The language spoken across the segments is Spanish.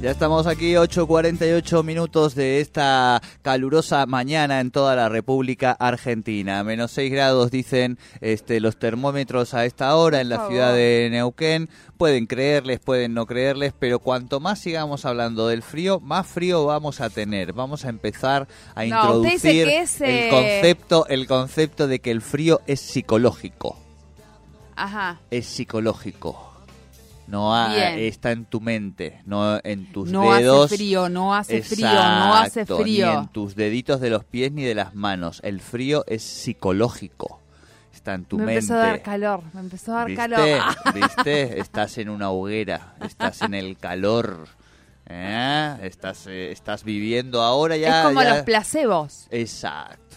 Ya estamos aquí, 8.48 minutos de esta calurosa mañana en toda la República Argentina. Menos 6 grados dicen este, los termómetros a esta hora en la ciudad de Neuquén. Pueden creerles, pueden no creerles, pero cuanto más sigamos hablando del frío, más frío vamos a tener. Vamos a empezar a introducir el eh, concepto, el concepto de que el frío es psicológico. Ajá. Es psicológico no está en tu mente, no en tus no dedos. No hace frío, no hace frío, no hace frío. Ni en tus deditos de los pies ni de las manos. El frío es psicológico. Está en tu mente. Me empezó a dar calor, me empezó a dar ¿Viste? calor. ¿Viste? Estás en una hoguera, estás en el calor. ¿eh? Estás, eh, estás viviendo ahora ya. Es como ya- los placebos. Exacto.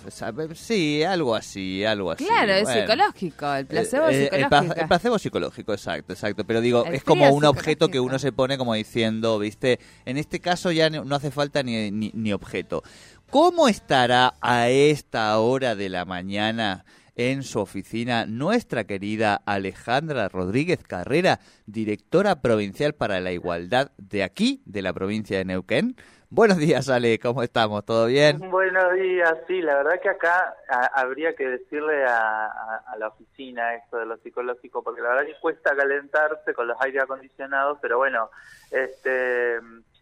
Sí, algo así, algo así. Claro, es Bueno. psicológico, el placebo Eh, es eh, el, psicológico. el placebo psicológico, exacto, exacto. Pero digo, El es como un objeto que uno se pone como diciendo, ¿viste? En este caso ya no no hace falta ni, ni, ni objeto. ¿Cómo estará a esta hora de la mañana en su oficina nuestra querida Alejandra Rodríguez Carrera, directora provincial para la igualdad de aquí, de la provincia de Neuquén? Buenos días, Ale, ¿cómo estamos? ¿Todo bien? Buenos días, sí, la verdad que acá a- habría que decirle a, a- a la oficina esto de lo psicológico, porque la verdad que cuesta calentarse con los aire acondicionados, pero bueno, este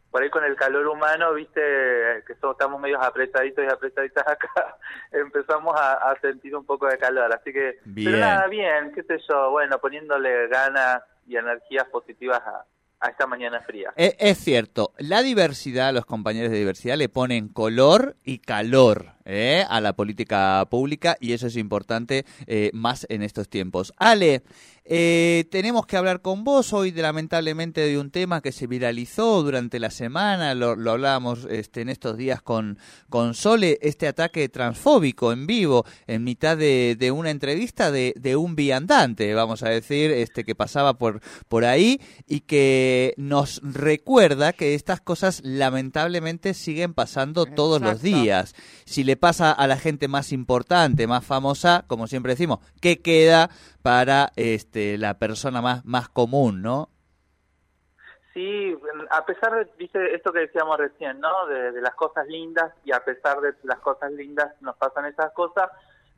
por ahí con el calor humano, viste, que somos, estamos medio apretaditos y apretaditas acá, empezamos a, a sentir un poco de calor, así que, Bien. pero nada, bien, qué sé yo, bueno, poniéndole ganas y energías positivas a, a esta mañana fría. E- Es, cierto, la diversidad, los compañeros de diversidad le ponen color y calor ¿eh? a la política pública y eso es importante eh, más en estos tiempos. Ale, eh, tenemos que hablar con vos hoy de, lamentablemente de un tema que se viralizó durante la semana, lo, lo hablábamos este, en estos días con, con Sole, este ataque transfóbico en vivo en mitad de, de una entrevista de, de un viandante, vamos a decir, este que pasaba por, por ahí y que nos recuerda que estas cosas lamentablemente siguen pasando todos los días. Si le pasa a la gente más importante, más famosa, como siempre decimos, ¿qué queda para este, la persona más, más común, no? Sí, a pesar de, viste, esto que decíamos recién, ¿no? De, de las cosas lindas y a pesar de las cosas lindas nos pasan esas cosas,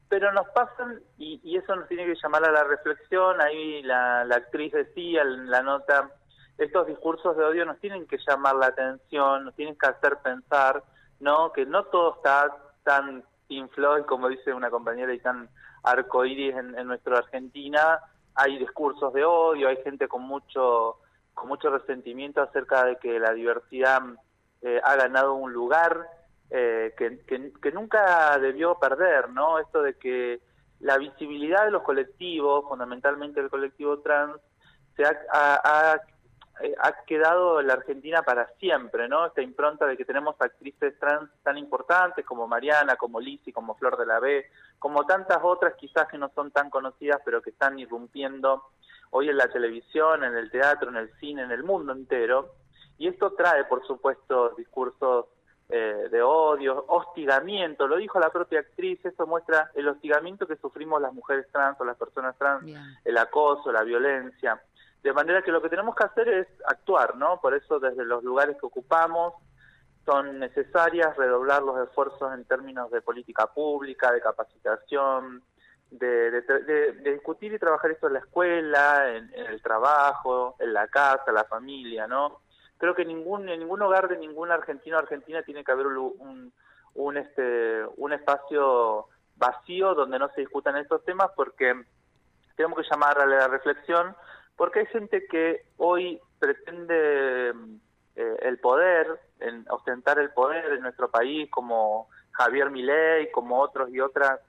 pero nos pasan y, y eso nos tiene que llamar a la reflexión. Ahí la, la actriz decía en la nota, estos discursos de odio nos tienen que llamar la atención, nos tienen que hacer pensar, ¿no? Que no todo está tan Pink Floyd, como dice una compañera, y tan arcoíris en, en nuestra Argentina. Hay discursos de odio, hay gente con mucho con mucho resentimiento acerca de que la diversidad eh, ha ganado un lugar eh, que, nunca debió perder, ¿no? Esto de que la visibilidad de los colectivos, fundamentalmente el colectivo trans, se ha, ha, eh, ha quedado en la Argentina para siempre, ¿no? Esta impronta de que tenemos actrices trans tan importantes como Mariana, como Lizzy, como Flor de la B, como tantas otras quizás que no son tan conocidas, pero que están irrumpiendo hoy en la televisión, en el teatro, en el cine, en el mundo entero. Y esto trae, por supuesto, discursos eh, de odio, hostigamiento, lo dijo la propia actriz, esto muestra el hostigamiento que sufrimos las mujeres trans o las personas trans, Bien. el acoso, la violencia. De manera que lo que tenemos que hacer es actuar, ¿no? Por eso desde los lugares que ocupamos son necesarias redoblar los esfuerzos en términos de política pública, de capacitación, de, de, de- de discutir y trabajar esto en la escuela, en, el trabajo, en la casa, la familia, ¿no? Creo que ningún, en ningún hogar de ningún argentino o argentina tiene que haber un, un, un, este, un espacio vacío donde no se discutan estos temas porque tenemos que llamar a la reflexión porque hay gente que hoy pretende eh, el poder, en ostentar el poder en nuestro país, como Javier Milei, como otros y otras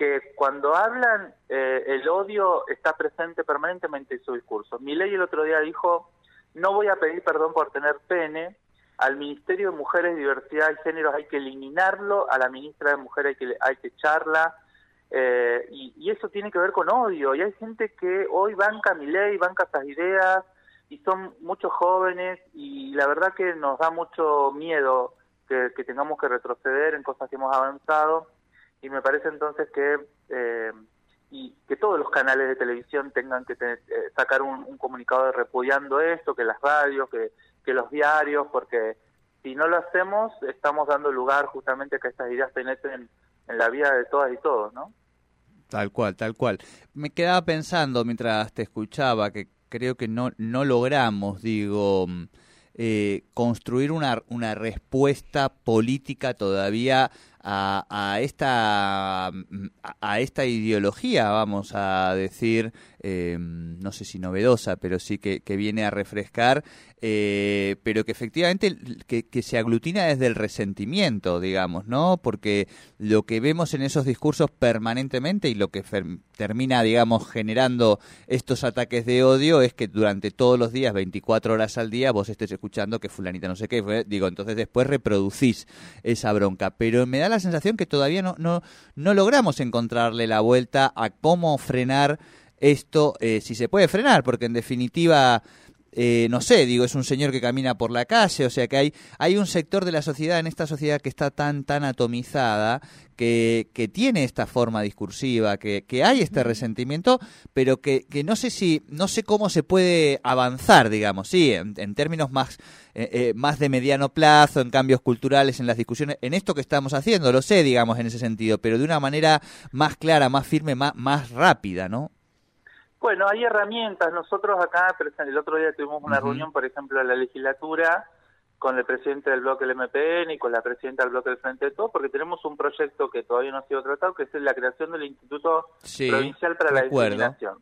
que cuando hablan eh, el odio está presente permanentemente en su discurso. ley el otro día dijo, no voy a pedir perdón por tener pene, al Ministerio de Mujeres, Diversidad y Géneros hay que eliminarlo, a la ministra de Mujeres hay que, hay que echarla, eh, y, eso tiene que ver con odio, y hay gente que hoy banca mi ley, banca estas ideas, y son muchos jóvenes, y la verdad que nos da mucho miedo que, tengamos que retroceder en cosas que hemos avanzado, y me parece entonces que eh, y que todos los canales de televisión tengan que eh, sacar un, comunicado repudiando esto, que las radios, que, que los diarios, porque si no lo hacemos estamos dando lugar justamente a que estas ideas penetren en la vida de todas y todos, ¿no? Tal cual, tal cual. Me quedaba pensando mientras te escuchaba que creo que no, no logramos, digo, eh, construir una, una respuesta política todavía a, a, esta, a, esta ideología, vamos a decir, eh, no sé si novedosa, pero sí que, viene a refrescar, eh, pero que efectivamente que, que, se aglutina desde el resentimiento, digamos, ¿no? Porque lo que vemos en esos discursos permanentemente y lo que termina, digamos, generando estos ataques de odio es que durante todos los días, 24 horas al día, vos estés escuchando que fulanita no sé qué, digo, entonces después reproducís esa bronca, pero me da la sensación que todavía no, no, no logramos encontrarle la vuelta a cómo frenar esto, eh, si se puede frenar, porque en definitiva eh, no sé, digo, es un señor que camina por la calle, o sea que hay, hay un sector de la sociedad, en esta sociedad que está tan, tan atomizada, que, que tiene esta forma discursiva, que, que hay este resentimiento, pero que, que, no sé si, no sé cómo se puede avanzar, digamos, sí, en, términos más, eh, eh, más de mediano plazo, en cambios culturales, en las discusiones, en esto que estamos haciendo, lo sé, digamos, en ese sentido, pero de una manera más clara, más firme, más, más rápida, ¿no? Bueno, hay herramientas. Nosotros acá, el otro día tuvimos una reunión, por ejemplo, en la legislatura con el presidente del bloque del MPN y con la presidenta del bloque del Frente de Todos, porque tenemos un proyecto que todavía no ha sido tratado, que es la creación del Instituto Provincial para la Discriminación.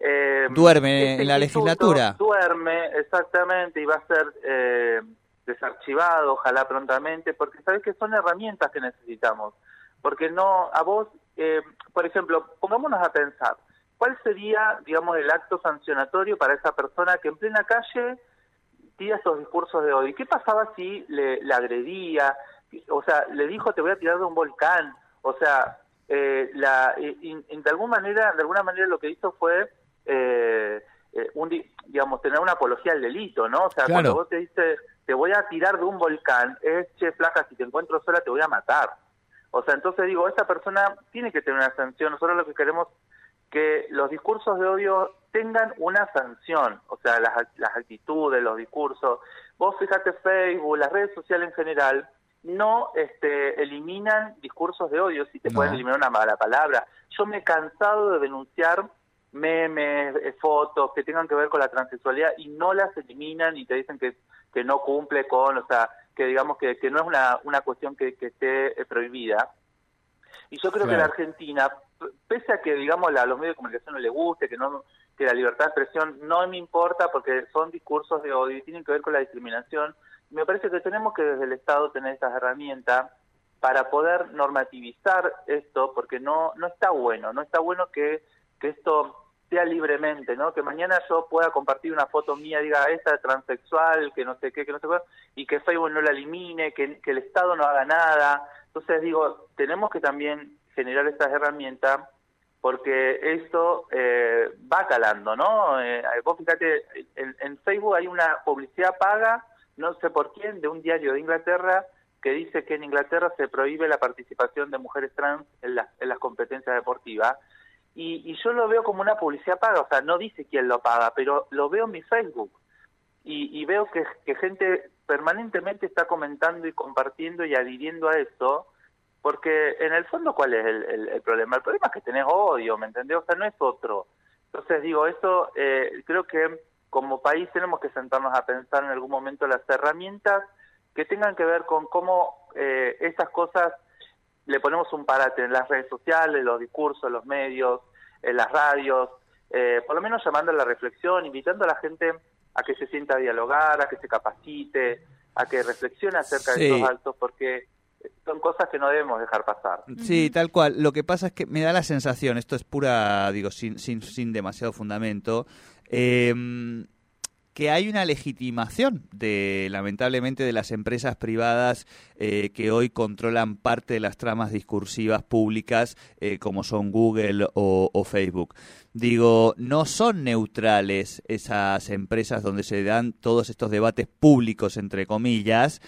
Eh, ¿Duerme este en la legislatura? Duerme, exactamente, y va a ser eh, desarchivado, ojalá prontamente, porque sabes que son herramientas que necesitamos. Porque no, a vos, eh, por ejemplo, pongámonos a pensar, ¿cuál sería, digamos, el acto sancionatorio para esa persona que en plena calle tira esos discursos de odio? ¿Qué pasaba si le, agredía? O sea, le dijo, te voy a tirar de un volcán. O sea, eh, la, de alguna manera, de alguna manera lo que hizo fue, eh, eh, un, digamos, tener una apología al delito, ¿no? O sea, cuando vos te dices, te voy a tirar de un volcán, es, che, flaca, si te encuentro sola te voy a matar. O sea, entonces digo, esa persona tiene que tener una sanción. Nosotros lo que queremos que los discursos de odio tengan una sanción, o sea, las, las actitudes, los discursos. Vos fíjate Facebook, las redes sociales en general, no este, eliminan discursos de odio, sí te pueden eliminar una mala palabra. Yo me he cansado de denunciar memes, eh, fotos que tengan que ver con la transexualidad y no las eliminan y te dicen que, que no cumple con, o sea, que digamos que, que no es una, una cuestión que, que esté eh, prohibida. Y yo creo que la Argentina, pese a que, digamos, a los medios de comunicación no les guste, que no que la libertad de expresión no me importa porque son discursos de odio y tienen que ver con la discriminación, me parece que tenemos que desde el Estado tener estas herramientas para poder normativizar esto, porque no no está bueno, no está bueno que, que esto sea libremente, ¿no? Que mañana yo pueda compartir una foto mía, diga, esta es transexual, que no sé qué, que no sé qué, y que Facebook no la elimine, que, que el Estado no haga nada, entonces digo, tenemos que también generar estas herramientas porque esto eh, va calando, ¿no? Eh, vos fíjate, en, Facebook hay una publicidad paga, no sé por quién, de un diario de Inglaterra que dice que en Inglaterra se prohíbe la participación de mujeres trans en, en las competencias deportivas. Y, y, yo lo veo como una publicidad paga, o sea, no dice quién lo paga, pero lo veo en mi Facebook. Y, y veo que, que gente permanentemente está comentando y compartiendo y adhiriendo a eso, porque en el fondo, ¿cuál es el, problema? El problema es que tenés odio, ¿me entendés? O sea, no es otro. Entonces, digo, eso eh, creo que como país tenemos que sentarnos a pensar en algún momento las herramientas que tengan que ver con cómo eh, esas cosas le ponemos un parate en las redes sociales, los discursos, los medios, en las radios, eh, por lo menos llamando a la reflexión, invitando a la gente a que se sienta a dialogar, a que se capacite, a que reflexione acerca de estos actos, porque son cosas que no debemos dejar pasar. Sí, tal cual. Lo que pasa es que me da la sensación, esto es pura, digo, sin, sin, sin demasiado fundamento, eh, que hay una legitimación de lamentablemente de las empresas privadas eh, que hoy controlan parte de las tramas discursivas públicas eh, como son Google o, o, Facebook. Digo, no son neutrales esas empresas donde se dan todos estos debates públicos entre comillas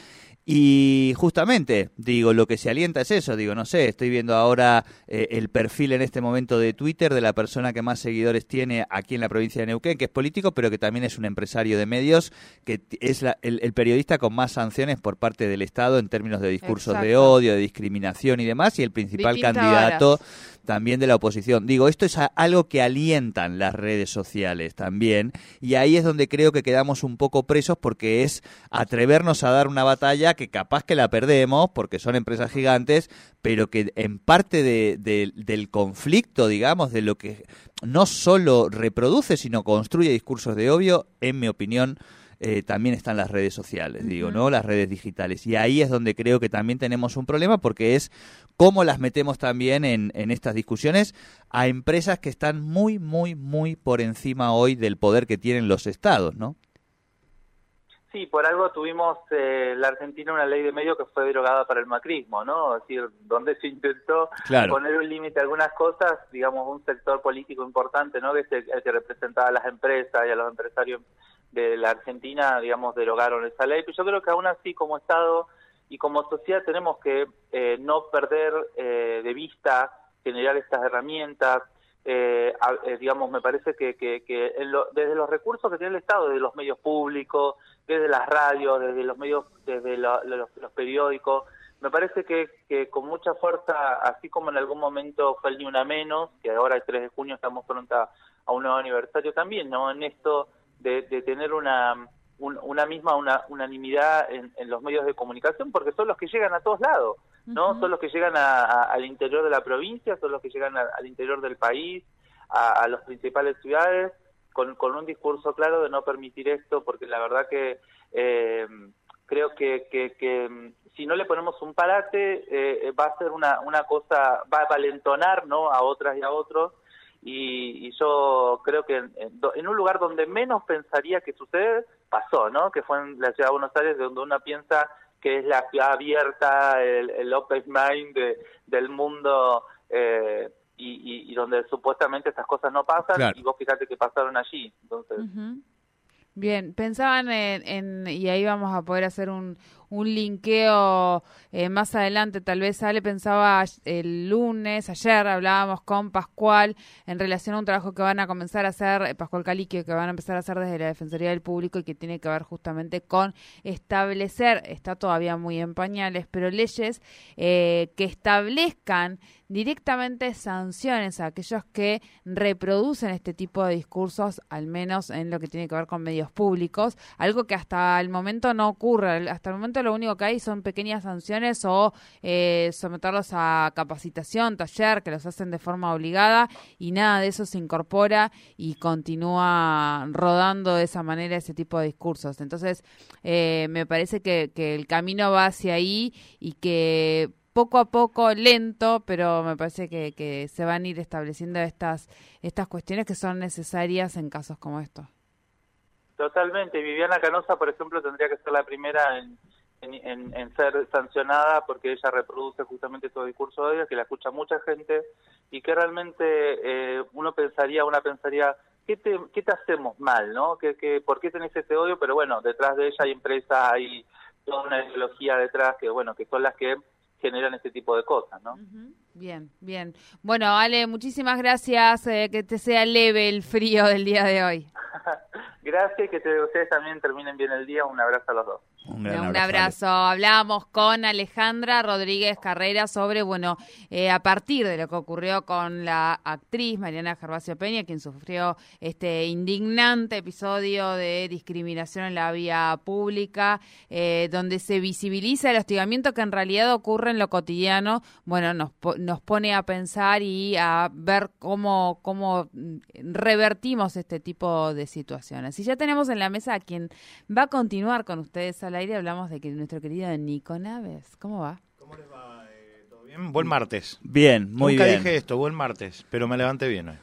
y justamente, digo, lo que se alienta es eso, digo, no sé, estoy viendo ahora eh, el perfil en este momento de Twitter de la persona que más seguidores tiene aquí en la provincia de Neuquén, que es político, pero que también es un empresario de medios, que es la, el, el, periodista con más sanciones por parte del Estado en términos de discursos Exacto. de odio, de discriminación y demás, y el principal candidato horas. También de la oposición. Digo, esto es algo que alientan las redes sociales también, y ahí es donde creo que quedamos un poco presos porque es atrevernos a dar una batalla que capaz que la perdemos porque son empresas gigantes, pero que en parte de, de, del conflicto, digamos, de lo que no solo reproduce, sino construye discursos de obvio, en mi opinión, eh, también están las redes sociales, digo, ¿no? Las redes digitales. Y ahí es donde creo que también tenemos un problema porque es cómo las metemos también en, en estas discusiones a empresas que están muy, muy, muy por encima hoy del poder que tienen los estados, ¿no? Sí, por algo tuvimos eh, la Argentina una ley de medio que fue derogada para el macrismo, ¿no? Es decir, donde se intentó claro. poner un límite a algunas cosas, digamos, un sector político importante, ¿no? Que es el, el, que representaba a las empresas y a los empresarios de la Argentina, digamos, derogaron esa ley. Pero yo creo que aún así, como Estado y como sociedad, tenemos que eh, no perder eh, de vista generar estas herramientas, eh, eh, digamos, me parece que, que, que lo, desde los recursos que tiene el Estado, desde los medios públicos, desde las radios, desde los medios, desde lo, los, los, periódicos, me parece que, que, con mucha fuerza, así como en algún momento fue el Ni Una Menos, que ahora el 3 de junio estamos pronta a un nuevo aniversario también, ¿no? En esto de, de tener una, un, una misma una, unanimidad en, en, los medios de comunicación, porque son los que llegan a todos lados, ¿no? Uh -huh. Son los que llegan a, a, al interior de la provincia, son los que llegan a, al interior del país, a, a las principales ciudades, con, con, un discurso claro de no permitir esto, porque la verdad que eh, creo que, que, que, si no le ponemos un parate, eh, va a ser una, una cosa, va a valentonar ¿no? a otras y a otros, y, y yo creo que en, en, un lugar donde menos pensaría que sucede, pasó, ¿no? Que fue en la ciudad de Buenos Aires, donde uno piensa que es la ciudad abierta, el, el open mind de, del mundo eh, y, y, y, donde supuestamente estas cosas no pasan claro. y vos fíjate que pasaron allí. Entonces. Uh -huh. Bien, pensaban en, en, y ahí vamos a poder hacer un, un linkeo eh, más adelante, tal vez Ale pensaba el lunes, ayer hablábamos con Pascual en relación a un trabajo que van a comenzar a hacer, eh, Pascual Caliquio, que van a empezar a hacer desde la Defensoría del Público y que tiene que ver justamente con establecer, está todavía muy en pañales, pero leyes eh, que establezcan directamente sanciones a aquellos que reproducen este tipo de discursos, al menos en lo que tiene que ver con medios públicos, algo que hasta el momento no ocurre, hasta el momento lo único que hay son pequeñas sanciones o eh, someterlos a capacitación, taller, que los hacen de forma obligada y nada de eso se incorpora y continúa rodando de esa manera ese tipo de discursos. Entonces, eh, me parece que, que el camino va hacia ahí y que poco a poco, lento, pero me parece que, que, se van a ir estableciendo estas, estas cuestiones que son necesarias en casos como estos. Totalmente. Viviana Canosa, por ejemplo, tendría que ser la primera en, en, en, ser sancionada porque ella reproduce justamente estos discursos de odio que la escucha mucha gente y que realmente eh, uno pensaría, una pensaría, ¿qué te, qué te hacemos mal, no? ¿Qué, qué, ¿Por qué tenés este odio? Pero bueno, detrás de ella hay empresas, hay toda una ideología detrás que, bueno, que son las que generan este tipo de cosas, ¿no? Uh -huh. Bien, bien. Bueno, Ale, muchísimas gracias, eh, que te sea leve el frío del día de hoy. gracias y que te, ustedes también terminen bien el día. Un abrazo a los dos. Un, un abrazo. Hablábamos con Alejandra Rodríguez Carrera sobre, bueno, eh, a partir de lo que ocurrió con la actriz Mariana Gervasio Peña, quien sufrió este indignante episodio de discriminación en la vía pública, eh, donde se visibiliza el hostigamiento que en realidad ocurre en lo cotidiano, bueno, nos, nos pone a pensar y a ver cómo, cómo revertimos este tipo de situaciones. Y ya tenemos en la mesa a quien va a continuar con ustedes al aire hablamos de que nuestro querido Nico Naves. ¿Cómo va? ¿Todo bien? Buen martes. Bien, muy Nunca bien. dije esto, buen martes, pero me levanté bien hoy.